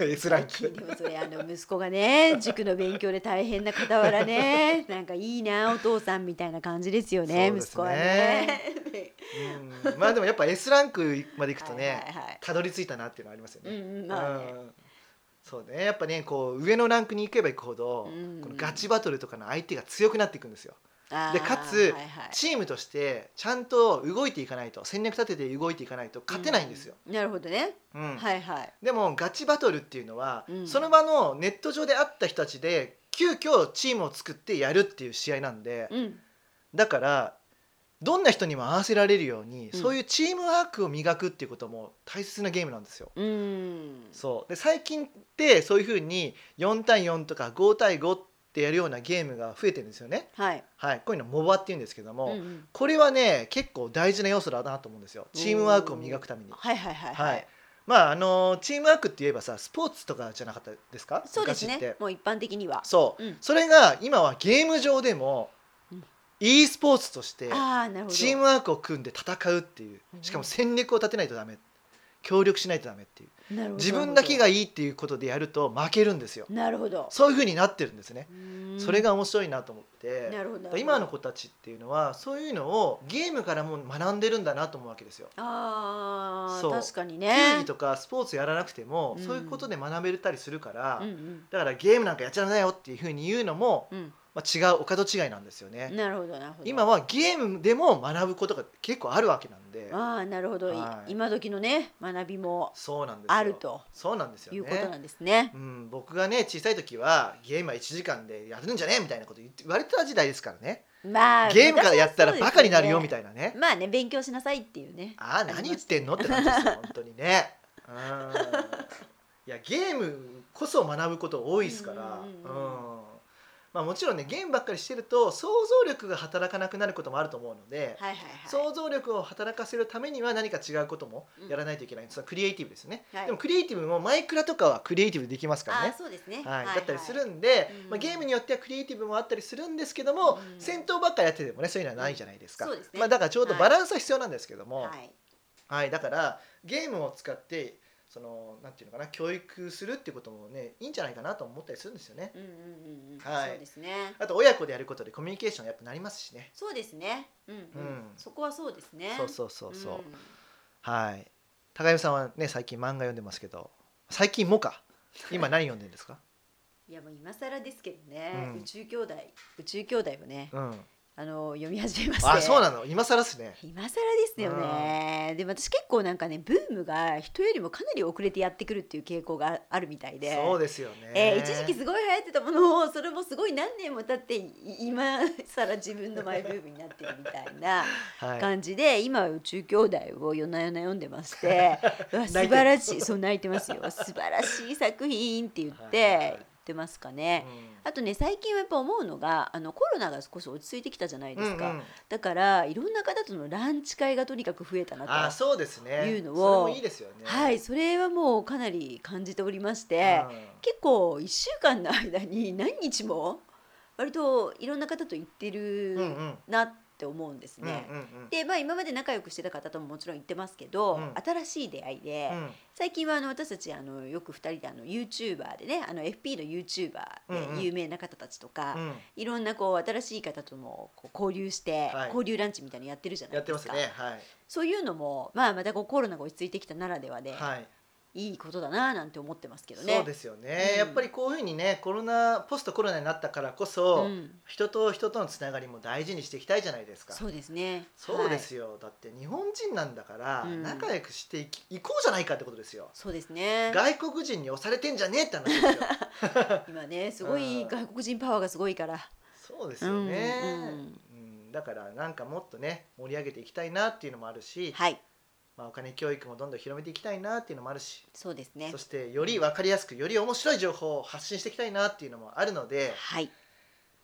Speaker 1: S ラン
Speaker 2: 最近
Speaker 1: ク
Speaker 2: でもそれあの息子がね塾の勉強で大変な傍らね なんかいいなお父さんみたいな感じですよね
Speaker 1: ね。
Speaker 2: 息子はね。
Speaker 1: うん。まあでもやっぱ S ランクまで行くとね、
Speaker 2: はいはいはい。
Speaker 1: たどり着いたなっていうのはありますよね、
Speaker 2: うんうんまあね。
Speaker 1: うん。そうね。やっぱねこう上のランクに行けば行くほど、
Speaker 2: うん。
Speaker 1: このガチバトルとかの相手が強くなっていくんですよでかつ
Speaker 2: はいはい
Speaker 1: チームとしてちゃんと動いていかないと戦略立てて動いていかないと勝てないんですよ、
Speaker 2: うんなるほどね。
Speaker 1: うん
Speaker 2: はいはい。
Speaker 1: でもガチバトルっていうのは、
Speaker 2: うん
Speaker 1: その場のネット上で会った人たちで急遽チームを作ってやるっていう試合なんで、
Speaker 2: うん
Speaker 1: だからどんな人にも合わせられるように、
Speaker 2: うん
Speaker 1: そういうチームワークを磨くっていうことも大切なゲームなんですよ。
Speaker 2: うん。
Speaker 1: そうで最近ってそういうふうに4対4とか5対5ってやるようなゲームが増えてるんですよね。
Speaker 2: はい。
Speaker 1: はい、こういうのモバっていうんですけども、
Speaker 2: うんうん
Speaker 1: これはね結構大事な要素だなと思うんですよチームワークを磨くために。
Speaker 2: はいはいはい
Speaker 1: は
Speaker 2: はいい。
Speaker 1: まああのチームワークって言えばさスポーツとかじゃなかったですか？
Speaker 2: そうです。ねもう一般的には。
Speaker 1: そう、
Speaker 2: うん
Speaker 1: それが今はゲーム上でも、
Speaker 2: うん
Speaker 1: e スポーツとして。チームワークを組んで戦うっていう
Speaker 2: うん
Speaker 1: しかも戦略を立てないとダメ協力しないとダメっていう自分だけがいいっていうことでやると負けるんですよ。
Speaker 2: なるほど。
Speaker 1: そういう風になってるんですね。それが面白いなと思って。
Speaker 2: なるほど
Speaker 1: 今の子たちっていうのはそういうのをゲームからも学んでるんだなと思うわけですよ。
Speaker 2: あ
Speaker 1: そう。
Speaker 2: ー確かに
Speaker 1: 球
Speaker 2: ね
Speaker 1: 技とかスポーツやらなくても
Speaker 2: うん。
Speaker 1: そういうことで学べたりするからだからゲームなんかやっちゃダメだよっていう風に言うのも
Speaker 2: うん
Speaker 1: まあ違うお門違いなんですよね。
Speaker 2: なるほどなるほど。
Speaker 1: 今はゲームでも学ぶことが結構あるわけなんで。
Speaker 2: ああなるほど、い
Speaker 1: はい。
Speaker 2: 今時のね学びも
Speaker 1: そうなんですよ。
Speaker 2: あると。
Speaker 1: そうなんですよね。
Speaker 2: いうことなんですね。
Speaker 1: うん、僕がね小さい時はゲームは1時間でやるんじゃね？えみたいなこと言って言われてた時代ですからね。
Speaker 2: まあ
Speaker 1: ゲームからやったらバカになるよみ
Speaker 2: い
Speaker 1: たいなね。
Speaker 2: まあね勉強しなさいっていうね。
Speaker 1: ああ何言ってんの？って感じですよ本当にね。うん。いやゲームこそ学ぶこと多いですから。
Speaker 2: うん
Speaker 1: まあもちろんねゲームばっかりしてると想像力が働かなくなることもあると思うので、
Speaker 2: はいはいはい。
Speaker 1: 想像力を働かせるためには何か違うこともやらないといけない、そのクリエイティブですね、
Speaker 2: はい。
Speaker 1: でもクリエイティブもマイクラとかはクリエイティブできますからね。
Speaker 2: そうですね。
Speaker 1: はい、
Speaker 2: はい
Speaker 1: だったりするんで、
Speaker 2: うん。
Speaker 1: まあ、ゲームによってはクリエイティブもあったりするんですけども、
Speaker 2: うん。
Speaker 1: 戦闘ばっかやっててもねそういうのはないじゃないですか、
Speaker 2: そうですね。
Speaker 1: まあ、だからちょうどバランスは必要なんですけども、
Speaker 2: はい。
Speaker 1: はい。だからゲームを使ってそのなんていうのかな教育するっていうこともねいいんじゃないかなと思ったりするんですよね。
Speaker 2: うんうんうんうん
Speaker 1: はい
Speaker 2: そうですね
Speaker 1: あと親子でやることでコミュニケーションやっぱなりますしね。
Speaker 2: そうですねうんうん
Speaker 1: うん
Speaker 2: そこはそうですね
Speaker 1: そうそうそうそう。
Speaker 2: ん
Speaker 1: はい。高山さんはね最近漫画読んでますけど最近もか今何読んでるんですか？
Speaker 2: いやもう今更ですけどね、
Speaker 1: うん
Speaker 2: 宇宙兄弟宇宙兄弟をね
Speaker 1: うん。
Speaker 2: あの読み始めまして。
Speaker 1: あそうなの？今更っすね。
Speaker 2: 今更ですよね、でも私結構なんかねブームが人よりもかなり遅れてやってくるっていう傾向があるみたいで。
Speaker 1: そうですよね。
Speaker 2: えー一時期すごい流行ってたものをそれもすごい何年も経ってい今更自分のマイブームになってるみたいな
Speaker 1: はい。
Speaker 2: 感じで今は宇宙兄弟を夜な夜な読んでまして。素晴らしい。そう泣いてますよ。素晴らしい作品って言っ
Speaker 1: はいはいはい
Speaker 2: て言ってますかね。
Speaker 1: うん
Speaker 2: あとね最近はやっぱ思うのがあのコロナが少し落ち着いてきたじゃないですか、
Speaker 1: うんうん
Speaker 2: だからいろんな方とのランチ会がとにかく増えたなと
Speaker 1: あそうですね。
Speaker 2: いうのを
Speaker 1: いいですよね。
Speaker 2: はいそれはもうかなり感じておりまして、
Speaker 1: うん
Speaker 2: 結構1週間の間に何日も割といろんな方と行って
Speaker 1: うんう
Speaker 2: る
Speaker 1: ん
Speaker 2: なって思うんですね。
Speaker 1: うんうん
Speaker 2: でまあ今まで仲良くしてた方とももちろん行ってますけど、
Speaker 1: うん
Speaker 2: 新しい出会いで、
Speaker 1: うん
Speaker 2: 最近はあの私たちあのよく2人であの YouTuber でねあの FP の YouTuber
Speaker 1: うんうん
Speaker 2: で有名な方たちとか、
Speaker 1: うん
Speaker 2: いろんなこう新しい方ともこう交流して、
Speaker 1: はい
Speaker 2: 交流ランチみたいなのやってるじゃない
Speaker 1: やって
Speaker 2: でか。
Speaker 1: ますすね。はい。
Speaker 2: そういうのも、まあ、またこうコロナが落ち着いてきたならではで、
Speaker 1: はい。
Speaker 2: い、いことだななんて思ってますけどね。
Speaker 1: そうですよね、
Speaker 2: うん。
Speaker 1: やっぱりこういうふうにねコロナポストコロナになったからこそ、
Speaker 2: うん。
Speaker 1: 人と人とのつながりも大事にしていきたいじゃないですか。
Speaker 2: そうですね。
Speaker 1: そうです
Speaker 2: はい。
Speaker 1: よ、だって日本人なんだから、
Speaker 2: うん。
Speaker 1: 仲良くしていきいこうじゃないかってことですよ。
Speaker 2: そうですね。
Speaker 1: 外国人に押されてんじゃねえって話ですよ。
Speaker 2: 今ね、すごい
Speaker 1: うん。
Speaker 2: 外国人パワーがすごいから。
Speaker 1: そうですよね、
Speaker 2: うん。
Speaker 1: だからなんかもっとね盛り上げていきたいなっていうのもあるし、
Speaker 2: はい、
Speaker 1: まあ、お金教育もどんどん広めていきたいなっていうのもあるし
Speaker 2: そうですね。
Speaker 1: そ。してより分かりやすくより面白い情報を発信していきたいなっていうのもあるので、
Speaker 2: はい、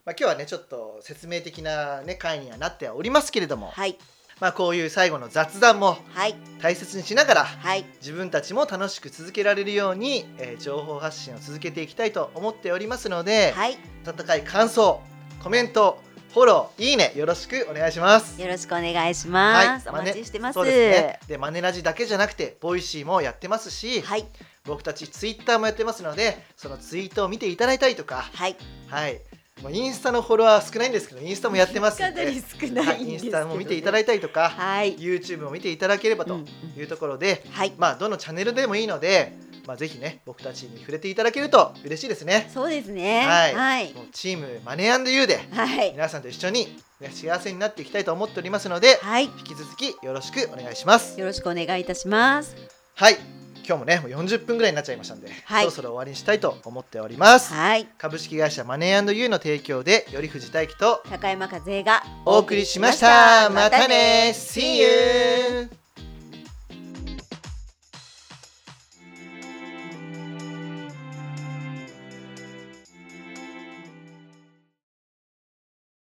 Speaker 1: まあ、今日はねちょっと説明的な、ね、回にはなってはおりますけれども、
Speaker 2: はい、
Speaker 1: まあ、こういう最後の雑談も
Speaker 2: はい、
Speaker 1: 大切にしながら
Speaker 2: はい、
Speaker 1: 自分たちも楽しく続けられるように、えー情報発信を続けていきたいと思っておりますので、
Speaker 2: はい、
Speaker 1: 温かい感想コメントフォローいいねよろしくお願いします。
Speaker 2: よろしくお願いします。お
Speaker 1: マネ
Speaker 2: 待ちしてます。
Speaker 1: そうですね。でマネラジだけじゃなくてボイシーもやってますし、
Speaker 2: はい、
Speaker 1: 僕たちツイッターもやってますのでそのツイートを見ていただいたりとか。
Speaker 2: はい、
Speaker 1: はい。インスタのフォロワー少ないんですけどインスタもやってます
Speaker 2: か
Speaker 1: ので。
Speaker 2: なり少ない
Speaker 1: はい、インスタも見ていただいたりとか、
Speaker 2: はい、
Speaker 1: YouTube も見ていただければと
Speaker 2: うん。
Speaker 1: いうところで、
Speaker 2: はい、
Speaker 1: まあどのチャンネルでもいいので、まあ、ぜひね僕たちに触れていただけると嬉しいですね。
Speaker 2: そうですね。
Speaker 1: はい
Speaker 2: はい、
Speaker 1: もうチームマネーユーで
Speaker 2: はい、
Speaker 1: 皆さんと一緒に、ね、幸せになっていきたいと思っておりますので
Speaker 2: はい、
Speaker 1: 引き続きよろしくお願いします。
Speaker 2: よろしくお願いいたします。
Speaker 1: はい今日もねもう40分ぐらいになっちゃいましたんで、
Speaker 2: はい
Speaker 1: そろそろ終わりにしたいと思っております。
Speaker 2: はい、
Speaker 1: 株式会社マネーユーの提供で頼藤大樹と
Speaker 2: 高山和恵が
Speaker 1: お送りしました。またね See you!